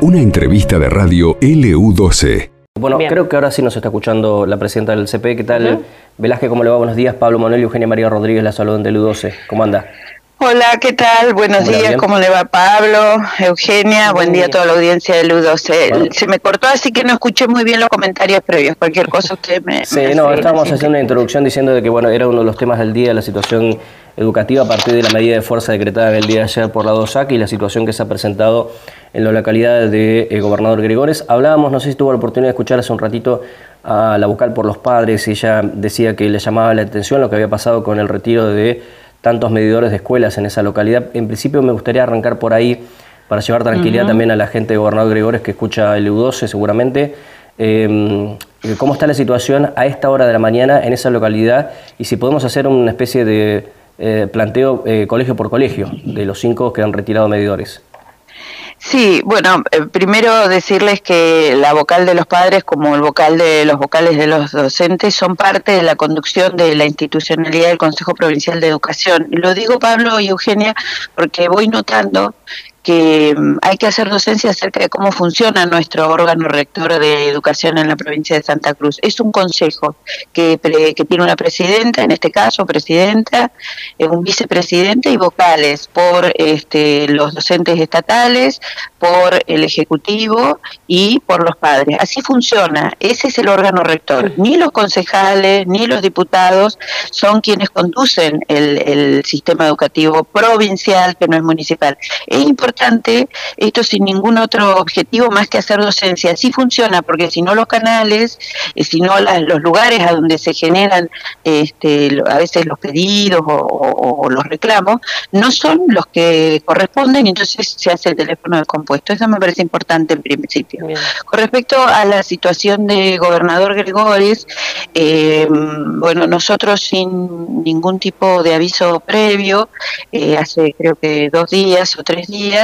Una entrevista de radio LU12. Bueno, creo que ahora sí nos está escuchando la presidenta del CP. ¿Qué tal? Velázquez, ¿cómo le va? Buenos días. Pablo Manuel y Eugenia María Rodríguez, la saludan de LU12. ¿Cómo anda? Hola, ¿qué tal? Buenos días, ¿cómo le va Pablo, Eugenia? Buen, día a toda la audiencia de Luz12. Se me cortó así que no escuché muy bien los comentarios previos. Cualquier cosa usted me... Sí, no, estábamos haciendo una introducción diciendo de que bueno era uno de los temas del día, la situación educativa a partir de la medida de fuerza decretada en el día de ayer por la DOSAC y la situación que se ha presentado en la localidad de eh, Gobernador Gregores. Hablábamos, no sé si tuvo la oportunidad de escuchar hace un ratito a la vocal por los padres, ella decía que le llamaba la atención lo que había pasado con el retiro de tantos medidores de escuelas en esa localidad. En principio me gustaría arrancar por ahí para llevar tranquilidad también a la gente de Gobernador Gregores que escucha el U12 seguramente. Em, ¿Cómo está la situación a esta hora de la mañana en esa localidad? Y si podemos hacer una especie de eh, planteo eh, colegio por colegio de los cinco que han retirado medidores. Sí, bueno, eh, primero decirles que la vocal de los padres como el vocal de los vocales de los docentes son parte de la conducción de la institucionalidad del Consejo Provincial de Educación. Lo digo Pablo y Eugenia porque voy notando que mm, hay que hacer docencia acerca de cómo funciona nuestro órgano rector de educación en la provincia de Santa Cruz. Es un consejo que, que tiene una presidenta, en este caso presidenta, eh, un vicepresidente y vocales por este, los docentes estatales, por el ejecutivo y por los padres. Así funciona, ese es el órgano rector. Ni los concejales ni los diputados son quienes conducen el, el sistema educativo provincial, que no es municipal. Es importante esto sin ningún otro objetivo más que hacer docencia. Así funciona, porque si no los canales, eh, si no los lugares a donde se generan este, a veces los pedidos o, los reclamos, no son los que corresponden y entonces se hace el teléfono de compuesto. Eso me parece importante en principio. Con respecto a la situación de gobernador Gregores, eh, bueno, nosotros sin ningún tipo de aviso previo, eh, hace creo que dos días o tres días,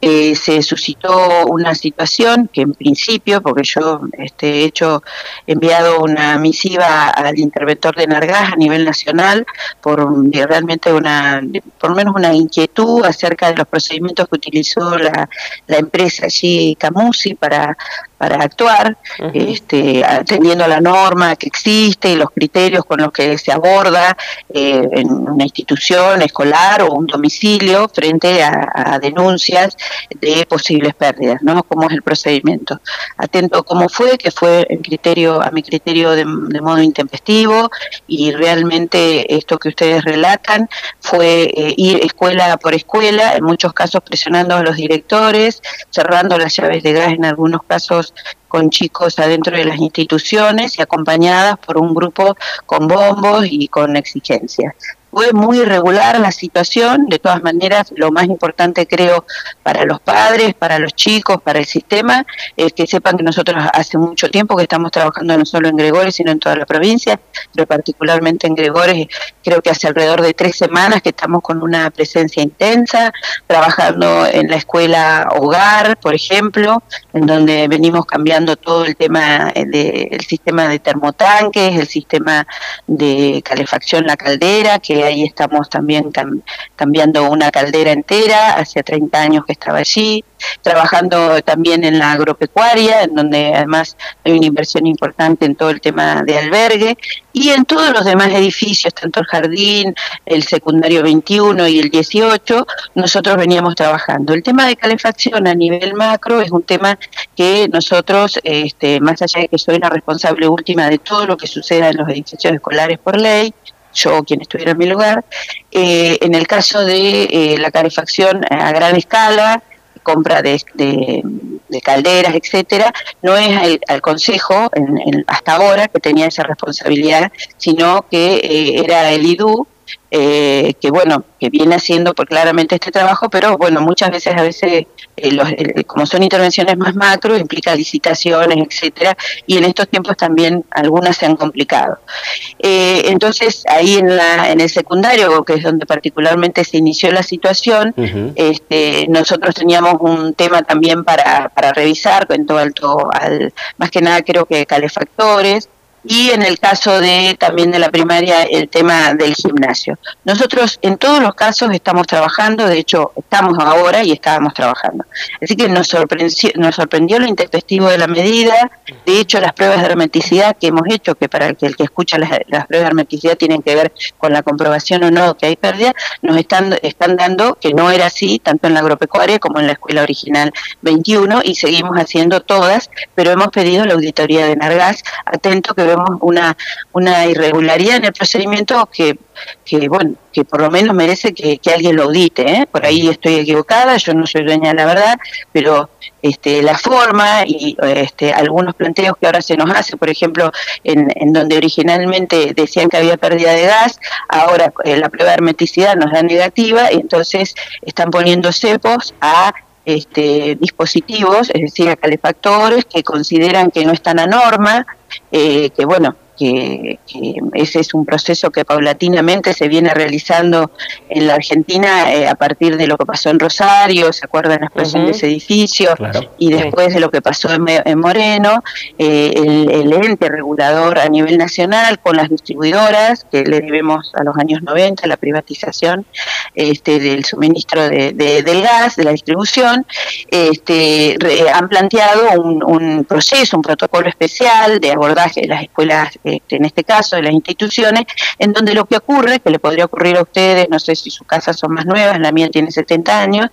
eh, se suscitó una situación que en principio, porque yo este, he hecho, enviado una misiva al interventor de Nargas a nivel nacional por realmente una, por lo menos una inquietud acerca de los procedimientos que utilizó la, la empresa allí Camusi para para actuar, este, atendiendo a la norma que existe y los criterios con los que se aborda eh, en una institución escolar o un domicilio frente a, denuncias de posibles pérdidas, ¿no? Cómo es el procedimiento. Atento cómo fue, que fue en criterio, a mi criterio de, modo intempestivo y realmente esto que ustedes relatan fue eh, ir escuela por escuela, en muchos casos presionando a los directores, cerrando las llaves de gas en algunos casos con chicos adentro de las instituciones y acompañadas por un grupo con bombos y con exigencias fue muy irregular la situación, de todas maneras lo más importante creo para los padres, para los chicos, para el sistema, es que sepan que nosotros hace mucho tiempo que estamos trabajando no solo en Gregores, sino en toda la provincia, pero particularmente en Gregores, creo que hace alrededor de tres semanas que estamos con una presencia intensa, trabajando en la escuela hogar, por ejemplo, en donde venimos cambiando todo el tema del sistema de termotanques, el sistema de calefacción, la caldera, que ahí estamos también cambiando una caldera entera, hace 30 años que estaba allí, trabajando también en la agropecuaria, en donde además hay una inversión importante en todo el tema de albergue, y en todos los demás edificios, tanto el jardín, el secundario 21 y el 18, nosotros veníamos trabajando. El tema de calefacción a nivel macro es un tema que nosotros, este, más allá de que soy la responsable última de todo lo que suceda en los edificios escolares por ley, yo quien estuviera en mi lugar. Eh, en el caso de eh, la calefacción a gran escala, compra de, calderas, etcétera, no es al Consejo hasta ahora que tenía esa responsabilidad, sino que eh, era el IDU eh, que bueno, que viene haciendo por claramente este trabajo, pero bueno, muchas veces a veces, eh, como son intervenciones más macro, implica licitaciones, etcétera, y en estos tiempos también algunas se han complicado. Eh, entonces, ahí en, la, en el secundario, que es donde particularmente se inició la situación, este, nosotros teníamos un tema también para, para revisar, en todo alto, al, más que nada creo que calefactores, y en el caso de también de la primaria el tema del gimnasio. Nosotros en todos los casos estamos trabajando, de hecho estamos ahora y estábamos trabajando. Así que nos sorprendió, nos sorprendió lo intempestivo de la medida, de hecho las pruebas de hermeticidad que hemos hecho, que para el que, el que escucha las, pruebas de hermeticidad tienen que ver con la comprobación o no que hay pérdida, nos están, están dando que no era así, tanto en la agropecuaria como en la escuela original 21, y seguimos haciendo todas, pero hemos pedido la auditoría de Nargas, atento que una, una irregularidad en el procedimiento que, que, bueno, que por lo menos merece que, alguien lo audite, ¿eh? por ahí estoy equivocada, yo no soy dueña de la verdad, pero este, la forma y este, algunos planteos que ahora se nos hace, por ejemplo, en, en donde originalmente decían que había pérdida de gas, ahora eh, la prueba de hermeticidad nos da negativa y entonces están poniendo cepos a este, dispositivos, es decir, calefactores que consideran que no están a norma, eh, que bueno, que, ese es un proceso que paulatinamente se viene realizando en la Argentina eh, a partir de lo que pasó en Rosario, ¿se acuerdan la explosión de ese edificio? Y después de lo que pasó en, Moreno, eh, el, ente regulador a nivel nacional con las distribuidoras, que le debemos a los años 90, la privatización este, del suministro de, del gas, de la distribución, este, han planteado un, un proceso, un protocolo especial de abordaje de las escuelas en este caso de las instituciones, en donde lo que ocurre, que le podría ocurrir a ustedes, no sé si sus casas son más nuevas, la mía tiene 70 años,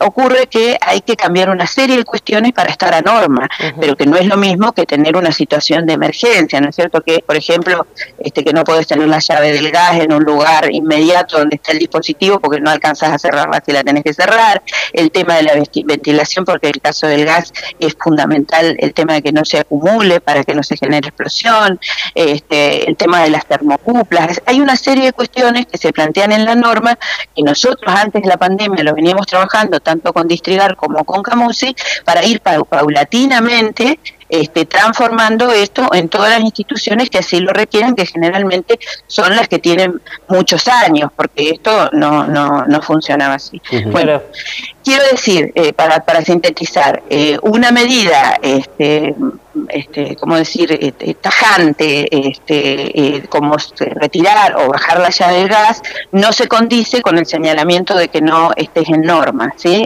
ocurre que hay que cambiar una serie de cuestiones para estar a norma, pero que no es lo mismo que tener una situación de emergencia, ¿no es cierto? Que, por ejemplo, este, que no puedes tener la llave del gas en un lugar inmediato donde está el dispositivo porque no alcanzas a cerrarla si la tenés que cerrar, el tema de la ventilación, porque en el caso del gas es fundamental el tema de que no se acumule para que no se genere explosión, este, el tema de las termocuplas. Hay una serie de cuestiones que se plantean en la norma y nosotros antes de la pandemia lo veníamos trabajando tanto con Distrigar como con Camusi para ir paulatinamente este, transformando esto en todas las instituciones que así lo requieren, que generalmente son las que tienen muchos años, porque esto no, no, no funcionaba así. Bueno, quiero decir, eh, para, para sintetizar, eh, una medida, este, este, ¿cómo decir?, este, tajante, este, eh, como retirar o bajar la llave del gas, no se condice con el señalamiento de que no estés en norma, ¿sí?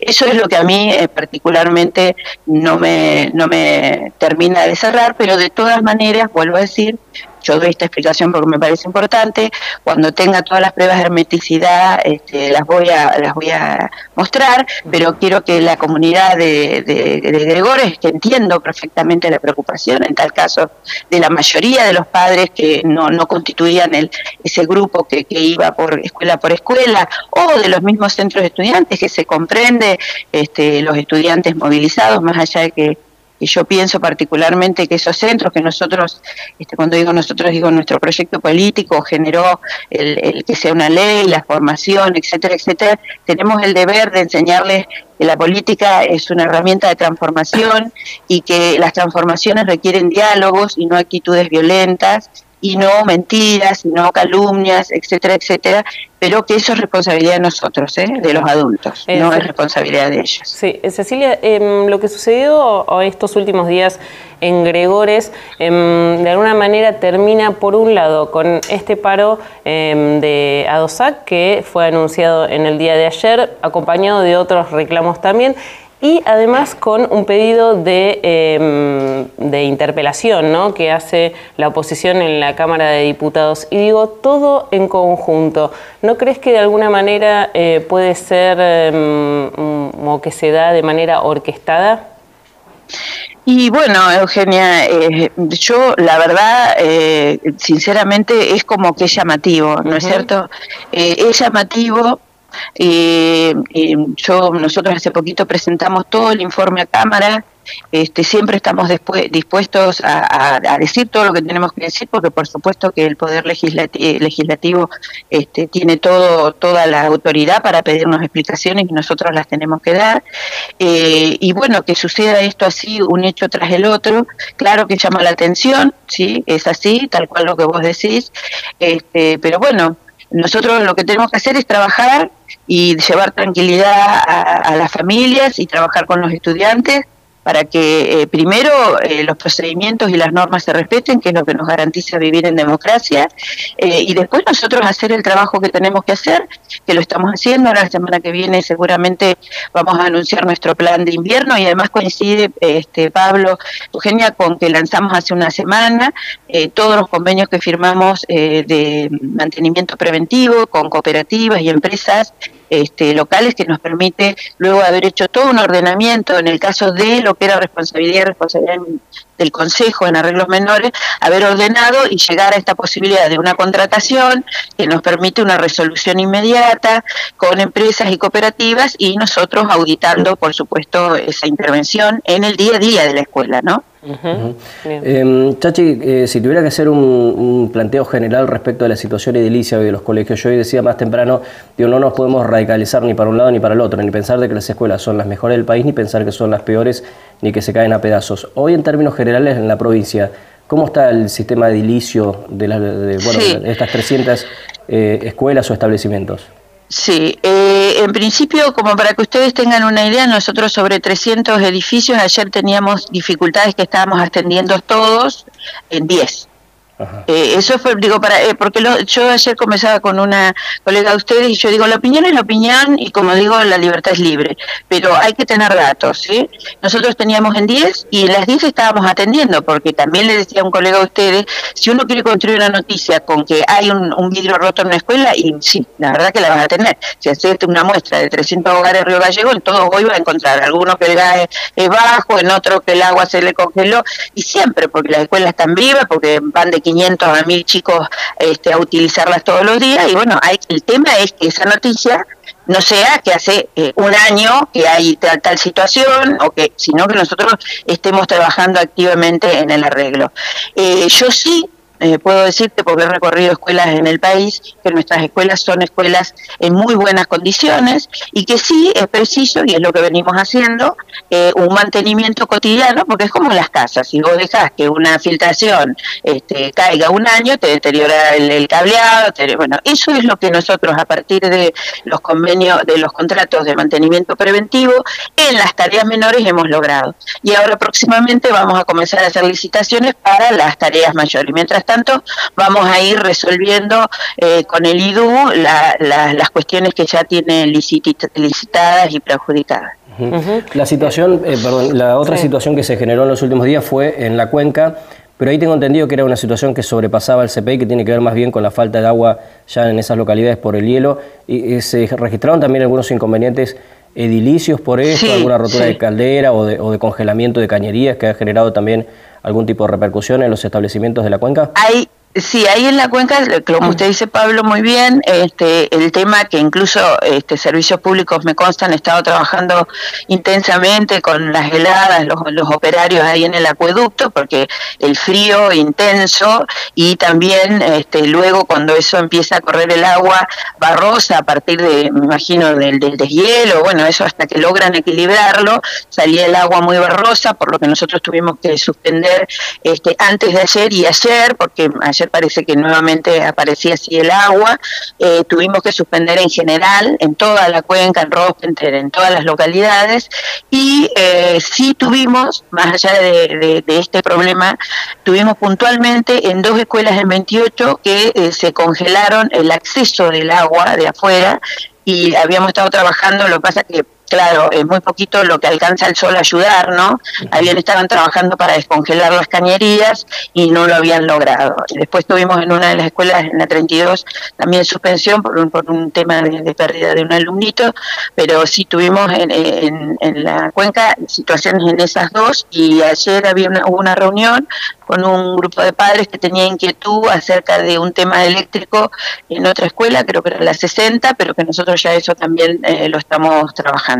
eso es lo que a mí particularmente no me, no me termina de cerrar, pero de todas maneras, vuelvo a decir, yo doy esta explicación porque me parece importante. Cuando tenga todas las pruebas de hermeticidad, este, las voy a las voy a mostrar, pero quiero que la comunidad de, de, Gregores, que entiendo perfectamente la preocupación, en tal caso de la mayoría de los padres que no, no constituían el, ese grupo que, que iba por escuela por escuela, o de los mismos centros de estudiantes, que se comprende este, los estudiantes movilizados, más allá de que y yo pienso particularmente que esos centros que nosotros, este, cuando digo nosotros, digo nuestro proyecto político generó el, que sea una ley, la formación, etcétera, etcétera, tenemos el deber de enseñarles que la política es una herramienta de transformación y que las transformaciones requieren diálogos y no actitudes violentas y no mentiras, y no calumnias, etcétera, etcétera, pero que eso es responsabilidad de nosotros, ¿eh? de los adultos, no es responsabilidad de ellos. Sí, eh, Cecilia, em, lo que sucedió estos últimos días en Gregores, em, de alguna manera termina, por un lado, con este paro em, de ADOSAC, que fue anunciado en el día de ayer, acompañado de otros reclamos también, y además con un pedido de, em, de interpelación ¿no? que hace la oposición en la Cámara de Diputados. Y digo, todo en conjunto. ¿No crees que de alguna manera eh, puede ser em, o que se da de manera orquestada? Y bueno, Eugenia, eh, yo la verdad, eh, sinceramente, es como que es llamativo, ¿no es cierto? es llamativo y, yo nosotros hace poquito presentamos todo el informe a cámara. Este, siempre estamos dispuestos a, decir todo lo que tenemos que decir, porque por supuesto que el Poder Legislativo, este, tiene todo, toda la autoridad para pedirnos explicaciones y nosotros las tenemos que dar. Eh, y bueno, que suceda esto así, un hecho tras el otro, claro que llama la atención, sí, es así, tal cual lo que vos decís, este, pero bueno, nosotros lo que tenemos que hacer es trabajar y llevar tranquilidad a, las familias y trabajar con los estudiantes para que eh, primero eh, los procedimientos y las normas se respeten, que es lo que nos garantiza vivir en democracia, eh, y después nosotros hacer el trabajo que tenemos que hacer, que lo estamos haciendo, ahora la semana que viene seguramente vamos a anunciar nuestro plan de invierno y además coincide, este, Pablo, Eugenia, con que lanzamos hace una semana todos los convenios que firmamos de mantenimiento preventivo con cooperativas y empresas este, locales que nos permite luego haber hecho todo un ordenamiento en el caso de lo que era responsabilidad responsabilidad del Consejo en arreglos menores, haber ordenado y llegar a esta posibilidad de una contratación que nos permite una resolución inmediata con empresas y cooperativas y nosotros auditando, por supuesto, esa intervención en el día a día de la escuela, ¿no? Em, Chachi, eh, si tuviera que hacer un, planteo general respecto de la situación edilicia de los colegios, yo hoy decía más temprano, digo, no nos podemos radicalizar ni para un lado ni para el otro, ni pensar de que las escuelas son las mejores del país, ni pensar que son las peores, ni que se caen a pedazos. Hoy, en términos generales, en la provincia, ¿cómo está el sistema edilicio de, de, estas 300 eh, escuelas o establecimientos? Sí, eh, en principio, como para que ustedes tengan una idea, nosotros sobre 300 edificios, ayer teníamos dificultades que estábamos atendiendo todos en 10. Eh, eso fue, digo, para, eh, porque yo ayer conversaba con una colega de ustedes y yo digo, la opinión es la opinión y como digo, la libertad es libre, pero hay que tener datos. ¿sí? Nosotros teníamos en 10 y en las 10 estábamos atendiendo, porque también le decía a un colega de ustedes, si uno quiere construir una noticia con que hay un, vidrio roto en una escuela, y sí, la verdad que la vas a tener. Si haces una muestra de 300 hogares Río Gallego, en todos hoy va a encontrar algunos que el gas es bajo, en otro que el agua se le congeló, y siempre, porque las escuelas están vivas, porque van de 500 a 1000 chicos este, a utilizarlas todos los días y bueno, hay, el tema es que esa noticia no sea que hace eh, un año que hay tal, tal, situación o que sino que nosotros estemos trabajando activamente en el arreglo. Eh, yo sí eh, puedo decirte, porque he recorrido escuelas en el país, que nuestras escuelas son escuelas en muy buenas condiciones y que sí es preciso, y es lo que venimos haciendo, eh, un mantenimiento cotidiano, porque es como las casas, si vos dejás que una filtración este, caiga un año, te deteriora el, cableado, bueno, eso es lo que nosotros a partir de los convenios, de los contratos de mantenimiento preventivo, en las tareas menores hemos logrado. Y ahora próximamente vamos a comenzar a hacer licitaciones para las tareas mayores. Mientras tanto, vamos a ir resolviendo eh, con el IDU las cuestiones que ya tiene licitadas y perjudicadas. La situación, eh, perdón, la otra situación que se generó en los últimos días fue en la cuenca, pero ahí tengo entendido que era una situación que sobrepasaba el CPI, que tiene que ver más bien con la falta de agua ya en esas localidades por el hielo, y, se registraron también algunos inconvenientes edilicios por eso, alguna rotura de caldera o de, o de congelamiento de cañerías que ha generado también algún tipo de repercusión en los establecimientos de la cuenca? Hay, Sí, ahí en la cuenca, como usted dice Pablo muy bien, este, el tema que incluso este, servicios públicos me constan, han estado trabajando intensamente con las heladas, los, los, operarios ahí en el acueducto, porque el frío intenso y también este, luego cuando eso empieza a correr el agua barrosa a partir de, me imagino, del, del deshielo, bueno, eso hasta que logran equilibrarlo, salía el agua muy barrosa, por lo que nosotros tuvimos que suspender este, antes de ayer y ayer, porque ayer parece que nuevamente aparecía así el agua, eh, tuvimos que suspender en general, en toda la cuenca, en Rospenter, en todas las localidades, y eh, sí tuvimos, más allá de, este problema, tuvimos puntualmente en dos escuelas en 28 que eh, se congelaron el acceso del agua de afuera, y habíamos estado trabajando, lo que pasa que claro, es muy poquito lo que alcanza el sol a ayudar, ¿no? Habían estaban trabajando para descongelar las cañerías y no lo habían logrado. Después tuvimos en una de las escuelas, en la 32, también suspensión por un, por un tema de, pérdida de un alumnito, pero sí tuvimos en, en, la cuenca situaciones en esas dos y ayer había una, hubo una reunión con un grupo de padres que tenía inquietud acerca de un tema eléctrico en otra escuela, creo que era la 60, pero que nosotros ya eso también eh, lo estamos trabajando.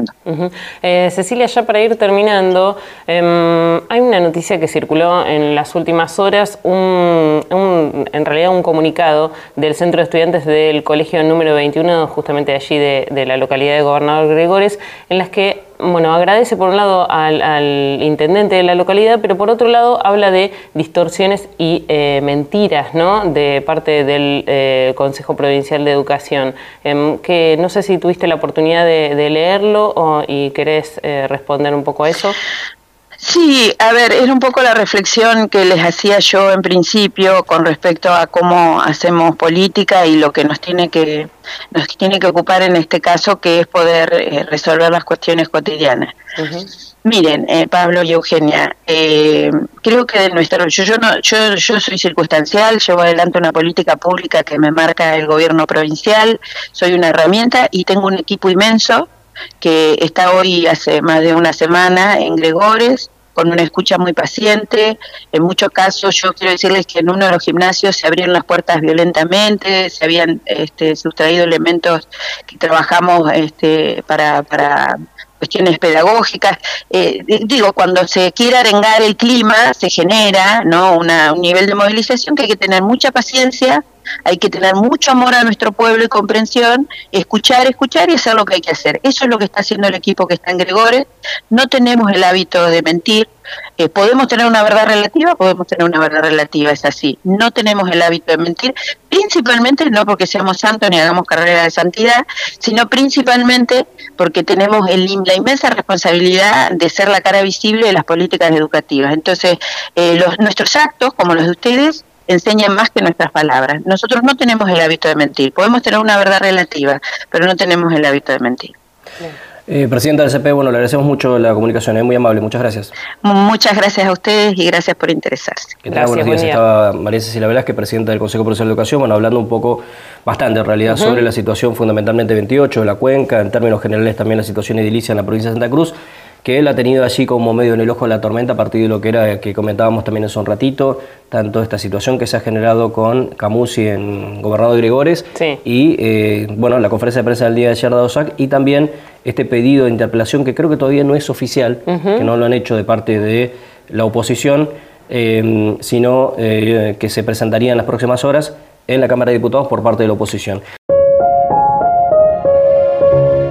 Eh, Cecilia, ya para ir terminando, em, hay una noticia que circuló en las últimas horas, un, en realidad un comunicado del Centro de Estudiantes del Colegio número 21, justamente allí de, de la localidad de Gobernador Gregores, en las que bueno, agradece por un lado al, intendente de la localidad, pero por otro lado habla de distorsiones y eh, mentiras ¿no? de parte del eh, Consejo Provincial de Educación. Em, que no sé si tuviste la oportunidad de, leerlo y querés eh, responder un poco a eso. Sí, a ver, era un poco la reflexión que les hacía yo en principio con respecto a cómo hacemos política y lo que nos tiene que nos tiene que ocupar en este caso, que es poder eh, resolver las cuestiones cotidianas. Miren, eh, Pablo y Eugenia, eh, creo que de nuestra yo yo no yo yo soy circunstancial, llevo adelante una política pública que me marca el gobierno provincial, soy una herramienta y tengo un equipo inmenso que está hoy hace más de una semana en Gregores, con una escucha muy paciente. En muchos casos yo quiero decirles que en uno de los gimnasios se abrieron las puertas violentamente, se habían este, sustraído elementos que trabajamos este, para, para cuestiones pedagógicas. Eh, digo, cuando se quiere arengar el clima, se genera ¿no? Una, un nivel de movilización que hay que tener mucha paciencia, hay que tener mucho amor a nuestro pueblo y comprensión, escuchar, escuchar y hacer lo que hay que hacer. Eso es lo que está haciendo el equipo que está en Gregores. No tenemos el hábito de mentir. Eh, podemos tener una verdad relativa, podemos tener una verdad relativa, es así. No tenemos el hábito de mentir, principalmente no porque seamos santos ni hagamos carrera de santidad, sino principalmente porque tenemos el, la inmensa responsabilidad de ser la cara visible de las políticas educativas. Entonces, eh, los, nuestros actos, como los de ustedes, enseñan más que nuestras palabras. Nosotros no tenemos el hábito de mentir. Podemos tener una verdad relativa, pero no tenemos el hábito de mentir. Eh, Presidenta del CP, bueno, le agradecemos mucho la comunicación, es muy amable, muchas gracias. Muchas gracias a ustedes y gracias por interesarse. Gracias, buenos días. Estaba María Cecilia Velázquez, Presidenta del Consejo Provincial de Educación, bueno, hablando un poco, bastante en realidad, sobre la situación fundamentalmente 28 de la cuenca, en términos generales también la situación edilicia en la provincia de Santa Cruz que él ha tenido allí como medio en el ojo de la tormenta a partir de lo que era que comentábamos también hace un ratito, tanto esta situación que se ha generado con Camusi en Gobernador Gregores y eh, bueno, la conferencia de prensa del día de ayer de Osac y también este pedido de interpelación que creo que todavía no es oficial, que no lo han hecho de parte de la oposición, eh, sino eh, que se presentaría en las próximas horas en la Cámara de Diputados por parte de la oposición.